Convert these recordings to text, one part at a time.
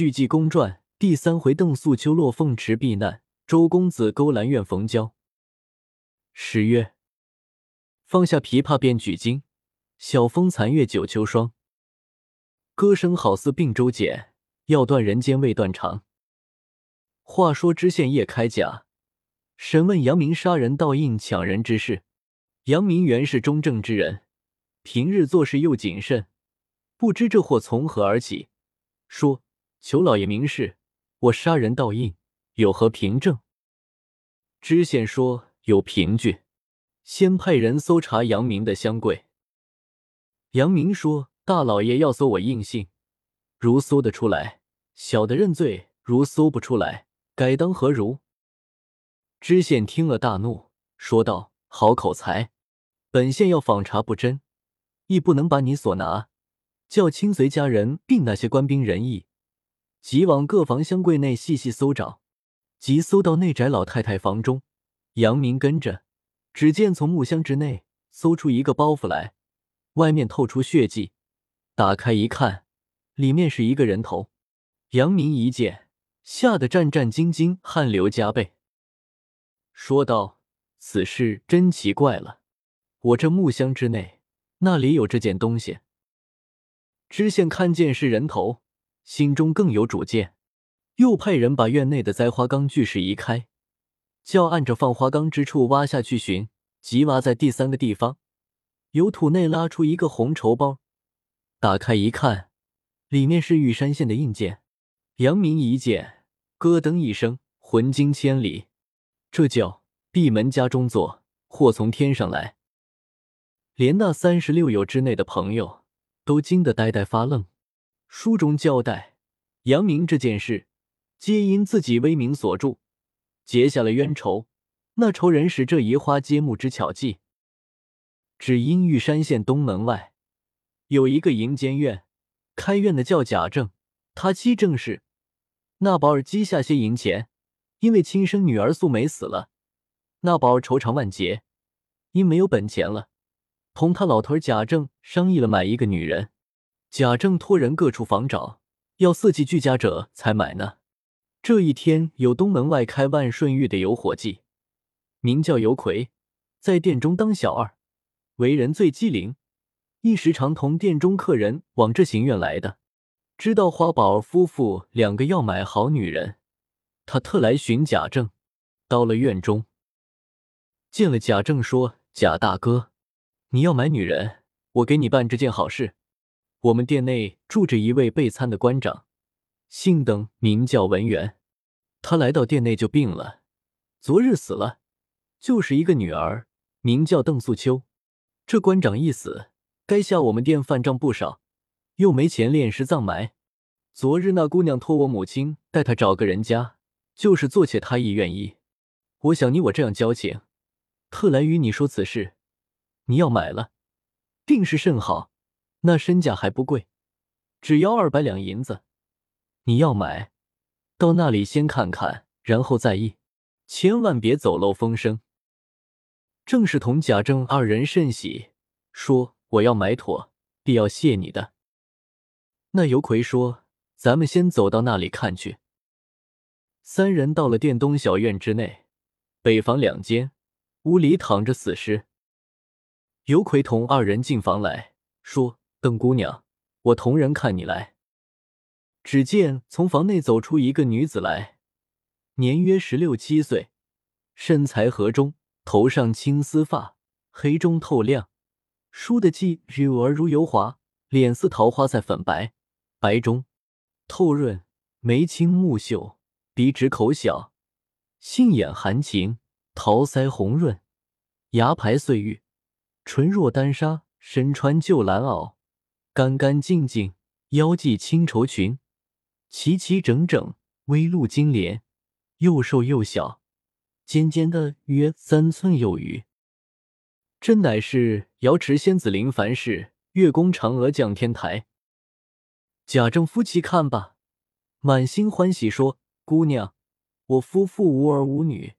续记公传第三回：邓素秋落凤池避难，周公子勾栏院逢交。十月，放下琵琶便举金，晓风残月九秋霜。歌声好似并州剪，要断人间未断肠。话说知县叶开甲审问杨明杀人盗印抢人之事，杨明原是中正之人，平日做事又谨慎，不知这祸从何而起，说求老爷明示，我杀人盗印有何凭证？知县说有凭据，先派人搜查杨明的箱柜。杨明说。大老爷要搜我印信，如搜得出来，小的认罪；如搜不出来，该当何如？知县听了大怒，说道：“好口才！本县要访查不真，亦不能把你所拿。叫亲随家人并那些官兵人役，即往各房箱柜内细细搜找。即搜到内宅老太太房中，杨明跟着，只见从木箱之内搜出一个包袱来，外面透出血迹。”打开一看，里面是一个人头。杨明一见，吓得战战兢兢，汗流浃背，说道：“此事真奇怪了，我这木箱之内那里有这件东西？”知县看见是人头，心中更有主见，又派人把院内的栽花缸巨石移开，叫按着放花缸之处挖下去寻。即挖在第三个地方，由土内拉出一个红绸包。打开一看，里面是玉山县的印鉴。杨明一见，咯噔一声，魂惊千里。这叫闭门家中坐，祸从天上来。连那三十六友之内的朋友都惊得呆呆发愣。书中交代，杨明这件事，皆因自己威名所著，结下了冤仇。那仇人使这移花接木之巧计，只因玉山县东门外。有一个营监院，开院的叫贾政，他妻正是那宝儿积下些银钱，因为亲生女儿素梅死了，那宝儿愁肠万结，因没有本钱了，同他老头贾政商议了买一个女人。贾政托人各处访找，要四季俱佳者才买呢。这一天，有东门外开万顺玉的有伙计，名叫尤魁，在店中当小二，为人最机灵。一时常同店中客人往这行院来的，知道花宝夫妇两个要买好女人，他特来寻贾政。到了院中，见了贾政，说：“贾大哥，你要买女人，我给你办这件好事。我们店内住着一位备餐的官长，姓邓，名叫文元。他来到店内就病了，昨日死了，就是一个女儿，名叫邓素秋。这官长一死。”该下我们店饭账不少，又没钱殓尸葬埋。昨日那姑娘托我母亲带她找个人家，就是做且她亦愿意。我想你我这样交情，特来与你说此事。你要买了，定是甚好。那身价还不贵，只要二百两银子。你要买，到那里先看看，然后再议，千万别走漏风声。正是同贾政二人甚喜，说。我要买妥，必要谢你的。那尤奎说：“咱们先走到那里看去。”三人到了殿东小院之内，北房两间，屋里躺着死尸。尤奎同二人进房来说：“邓姑娘，我同人看你来。”只见从房内走出一个女子来，年约十六七岁，身材合中，头上青丝发，黑中透亮。梳的髻绯而如油滑，脸似桃花赛粉白，白中透润，眉清目秀，鼻直口小，杏眼含情，桃腮红润，牙排碎玉，唇若丹砂，身穿旧蓝袄，干干净净，腰系青绸裙，齐齐整整，微露金莲，又瘦又小，尖尖的约三寸有余。真乃是瑶池仙子临凡世，月宫嫦娥降天台。贾政夫妻看罢，满心欢喜，说：“姑娘，我夫妇无儿无女，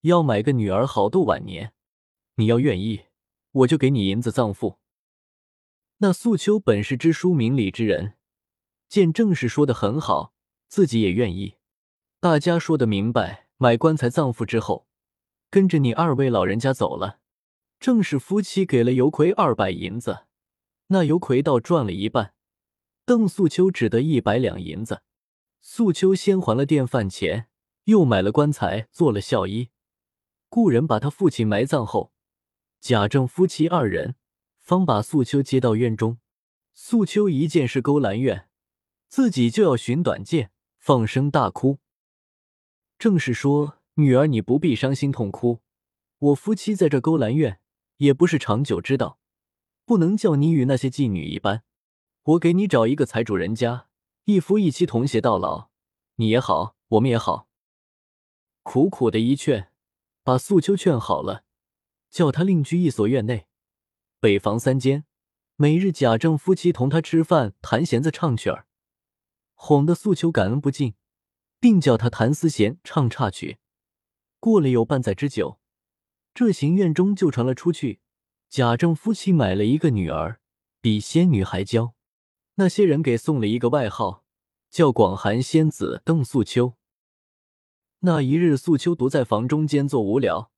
要买个女儿好度晚年。你要愿意，我就给你银子葬父。”那素秋本是知书明理之人，见正事说的很好，自己也愿意。大家说的明白，买棺材葬父之后，跟着你二位老人家走了。郑氏夫妻给了尤奎二百银子，那尤奎倒赚了一半，邓素秋只得一百两银子。素秋先还了店饭钱，又买了棺材，做了孝衣。故人把他父亲埋葬后，贾政夫妻二人方把素秋接到院中。素秋一见是勾栏院，自己就要寻短见，放声大哭。正是说：“女儿，你不必伤心痛哭，我夫妻在这勾栏院也不是长久之道，不能叫你与那些妓女一般。我给你找一个财主人家，一夫一妻同偕到老，你也好，我们也好。”苦苦的一劝，把素秋劝好了，叫他另居一所院内，北房三间。每日贾政夫妻同他吃饭、弹弦子、唱曲儿，哄得素秋感恩不尽，并叫他弹丝弦、唱插曲。过了有半载之久，这行院中就传了出去，贾政夫妻买了一个女儿，比仙女还娇。那些人给送了一个外号，叫广寒仙子邓素秋。那一日，素秋独在房中间坐无聊，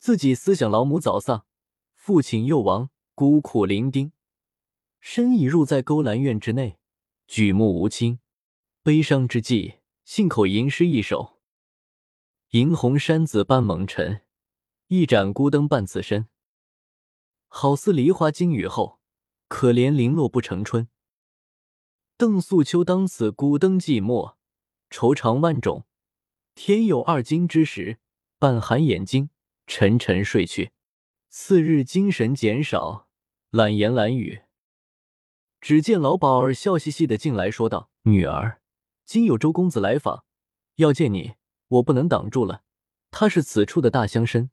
自己思想老母早丧，父亲又亡，孤苦伶仃。身已入在勾栏院之内，举目无亲，悲伤之际，信口吟诗一首：“银红山子半蒙尘，一盏孤灯伴此身。好似梨花经雨后，可怜零落不成春。”邓素秋当此孤灯寂寞，愁肠万种。天有二更之时，半含眼睛，沉沉睡去。次日精神减少，懒言懒语。只见老鸨儿笑嘻嘻的进来，说道：“女儿，今有周公子来访，要见你，我不能挡住了。他是此处的大乡绅，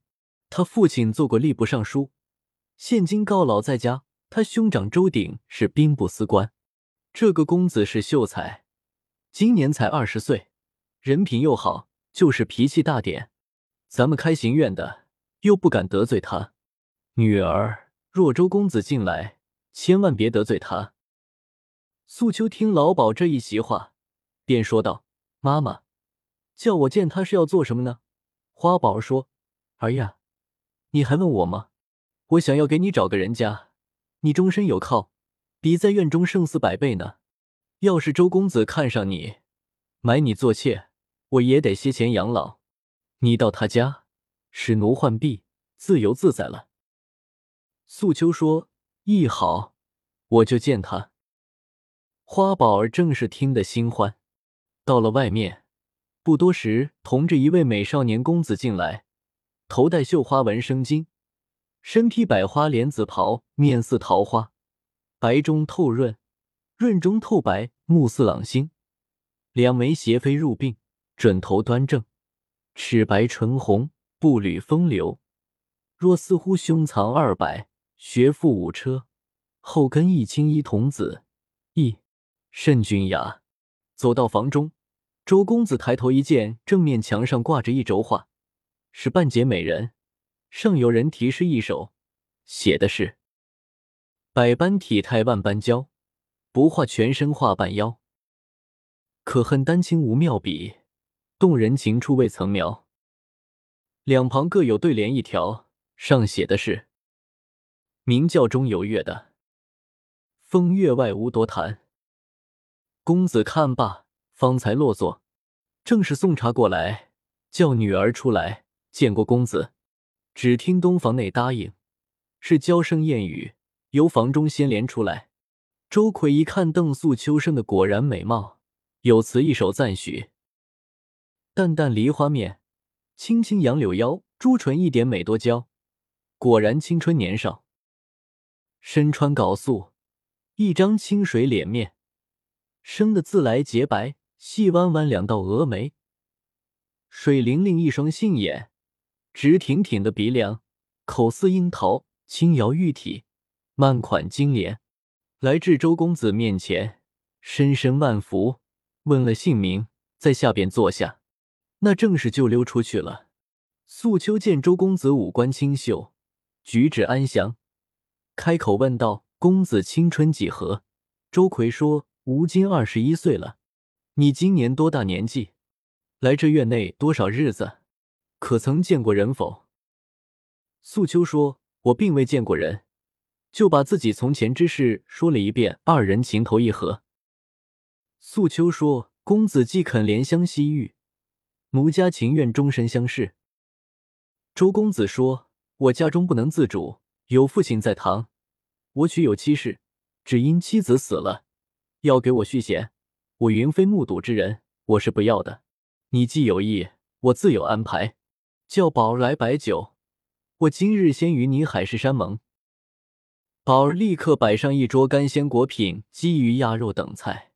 他父亲做过吏部尚书，现今告老在家。他兄长周鼎是兵部司官。这个公子是秀才，今年才二十岁，人品又好，就是脾气大点。咱们开行院的又不敢得罪他。女儿，若周公子进来，千万别得罪他。”素秋听老鸨这一席话，便说道：“妈妈，叫我见他是要做什么呢？”花宝说：“儿呀，你还问我吗？我想要给你找个人家，你终身有靠，比在院中胜似百倍呢。要是周公子看上你，买你做妾，我也得些钱养老。你到他家，使奴换婢，自由自在了。”素秋说：“一好，我就见他。”花宝儿正是听得心欢，到了外面，不多时，同着一位美少年公子进来，头戴绣花纹生巾，身披百花莲子袍，面似桃花，白中透润，润中透白，目似朗星，两眉斜飞入鬓，准头端正，齿白唇红，步履风流，若似乎胸藏二百，学富五车，后跟一青衣童子，亦。甚俊雅，走到房中，周公子抬头一见，正面墙上挂着一轴画，是半截美人，上有人题诗一首，写的是：“百般体态万般娇，不画全身画半腰。可恨丹青无妙笔，动人情处未曾描。”两旁各有对联一条，上写的是：“明教中有月的，风月外无多谈。”公子看罢，方才落座。正是送茶过来，叫女儿出来见过公子。只听东房内答应，是娇声艳语，由房中先连出来。周奎一看邓素秋生的果然美貌，有词一首赞许：淡淡梨花面，轻轻杨柳腰，朱唇一点美多娇，果然青春年少。身穿缟素，一张清水脸面。生的自来洁白，细弯弯两道蛾眉，水灵灵一双杏眼，直挺挺的鼻梁，口似樱桃，轻摇玉体，慢款金莲。来至周公子面前，深深万福，问了姓名，在下边坐下。那正是就溜出去了。素秋见周公子五官清秀，举止安详，开口问道：“公子青春几何？”周奎说。吴今二十一岁了，你今年多大年纪？来这院内多少日子？可曾见过人否？”素秋说：“我并未见过人。”就把自己从前之事说了一遍。二人情投意合。素秋说：“公子既肯怜香惜玉，奴家情愿终身相侍。”周公子说：“我家中不能自主，有父亲在堂，我娶有妻室，只因妻子死了，要给我续弦。我云飞目睹之人，我是不要的。你既有意，我自有安排。叫宝儿来摆酒，我今日先与你海誓山盟。”宝儿立刻摆上一桌干鲜果品、鸡鱼鸭肉等菜，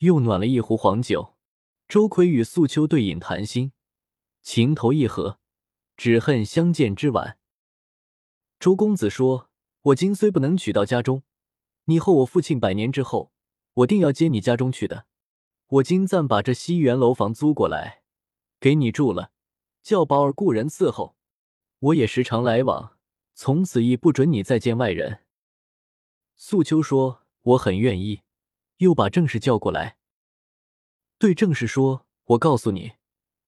又暖了一壶黄酒。周奎与素秋对饮谈心，情投意合。只恨相见之晚。周公子说：“我今虽不能娶到家中，你后我父亲百年之后，我定要接你家中去的。我今暂把这西园楼房租过来，给你住了，叫宝儿雇人伺候。我也时常来往，从此亦不准你再见外人。”素秋说：“我很愿意。”又把郑氏叫过来，对郑氏说：“我告诉你，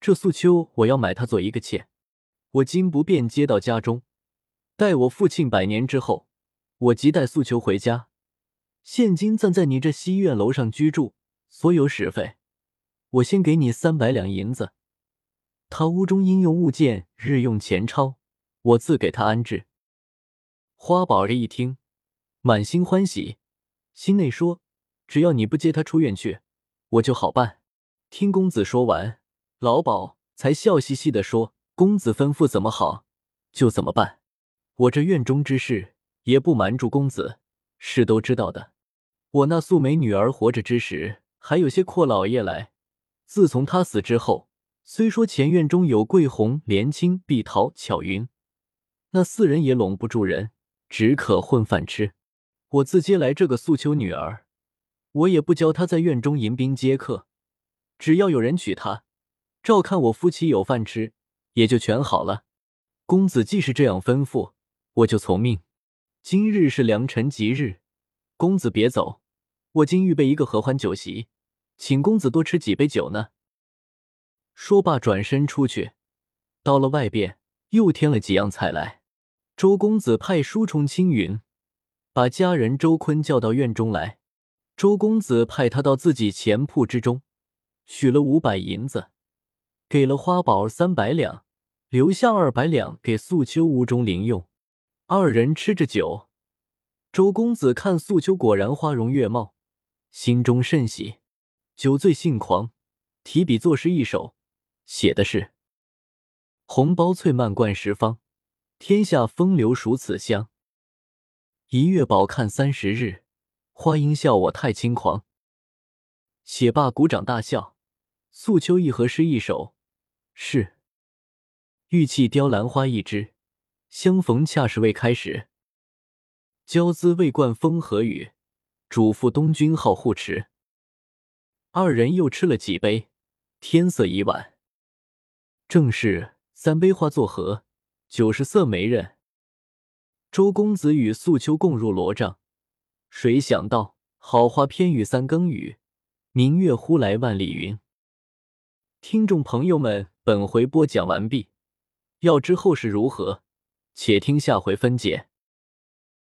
这素秋我要买她做一个妾。”我今不便接到家中，待我父亲百年之后，我即带素秋回家。现今暂在你这西院楼上居住，所有使费，我先给你三百两银子。他屋中应用物件、日用钱钞，我自给他安置。花宝儿一听，满心欢喜，心内说：只要你不接他出院去，我就好办。听公子说完，老鸨才笑嘻嘻的说。公子吩咐怎么好，就怎么办。我这院中之事也不瞒住公子，是都知道的。我那素梅女儿活着之时，还有些阔老爷来；自从她死之后，虽说前院中有桂红、莲青、碧桃、巧云，那四人也拢不住人，只可混饭吃。我自接来这个素秋女儿，我也不教她在院中迎宾接客，只要有人娶她，照看我夫妻有饭吃。也就全好了。公子既是这样吩咐，我就从命。今日是良辰吉日，公子别走，我今预备一个合欢酒席，请公子多吃几杯酒呢。说罢，转身出去，到了外边，又添了几样菜来。周公子派书虫青云把家人周坤叫到院中来。周公子派他到自己钱铺之中取了五百银子。给了花宝三百两，留下二百两给素秋屋中零用。二人吃着酒，周公子看素秋果然花容月貌，心中甚喜，酒醉性狂，提笔作诗一首，写的是：“红包翠蔓冠十方，天下风流属此乡。一月饱看三十日，花应笑我太轻狂。”写罢，鼓掌大笑。素秋一合诗一首。是，玉器雕兰花一枝，相逢恰是未开始。娇姿未冠风和雨，嘱咐东君好护持。二人又吃了几杯，天色已晚，正是三杯花作和，酒是色媒人。周公子与素秋共入罗帐，谁想到好花偏遇三更雨，明月忽来万里云。听众朋友们。本回播讲完毕，要知后事如何，且听下回分解。